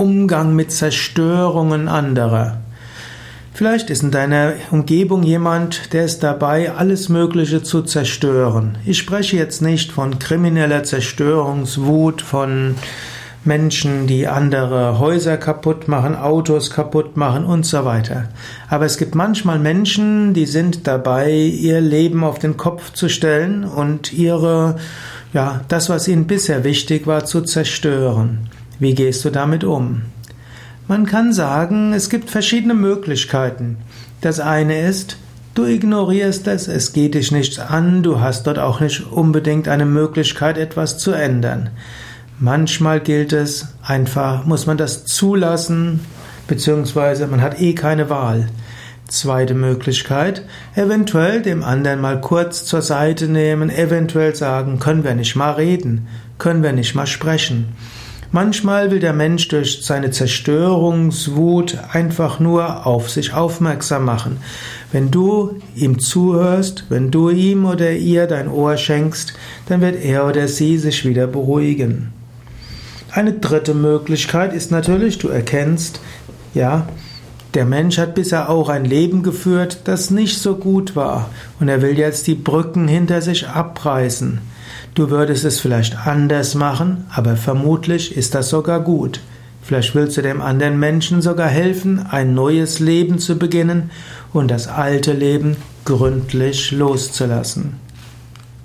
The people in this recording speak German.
Umgang mit Zerstörungen anderer. Vielleicht ist in deiner Umgebung jemand, der ist dabei, alles Mögliche zu zerstören. Ich spreche jetzt nicht von krimineller Zerstörungswut, von Menschen, die andere Häuser kaputt machen, Autos kaputt machen und so weiter. Aber es gibt manchmal Menschen, die sind dabei, ihr Leben auf den Kopf zu stellen und ihre, ja, das, was ihnen bisher wichtig war, zu zerstören. Wie gehst du damit um? Man kann sagen, es gibt verschiedene Möglichkeiten. Das eine ist, du ignorierst es, es geht dich nichts an, du hast dort auch nicht unbedingt eine Möglichkeit, etwas zu ändern. Manchmal gilt es einfach, muss man das zulassen, beziehungsweise man hat eh keine Wahl. Zweite Möglichkeit, eventuell dem anderen mal kurz zur Seite nehmen, eventuell sagen, können wir nicht mal reden, können wir nicht mal sprechen. Manchmal will der Mensch durch seine Zerstörungswut einfach nur auf sich aufmerksam machen. Wenn du ihm zuhörst, wenn du ihm oder ihr dein Ohr schenkst, dann wird er oder sie sich wieder beruhigen. Eine dritte Möglichkeit ist natürlich, du erkennst, ja, der Mensch hat bisher auch ein Leben geführt, das nicht so gut war, und er will jetzt die Brücken hinter sich abreißen. Du würdest es vielleicht anders machen, aber vermutlich ist das sogar gut. Vielleicht willst du dem anderen Menschen sogar helfen, ein neues Leben zu beginnen und das alte Leben gründlich loszulassen.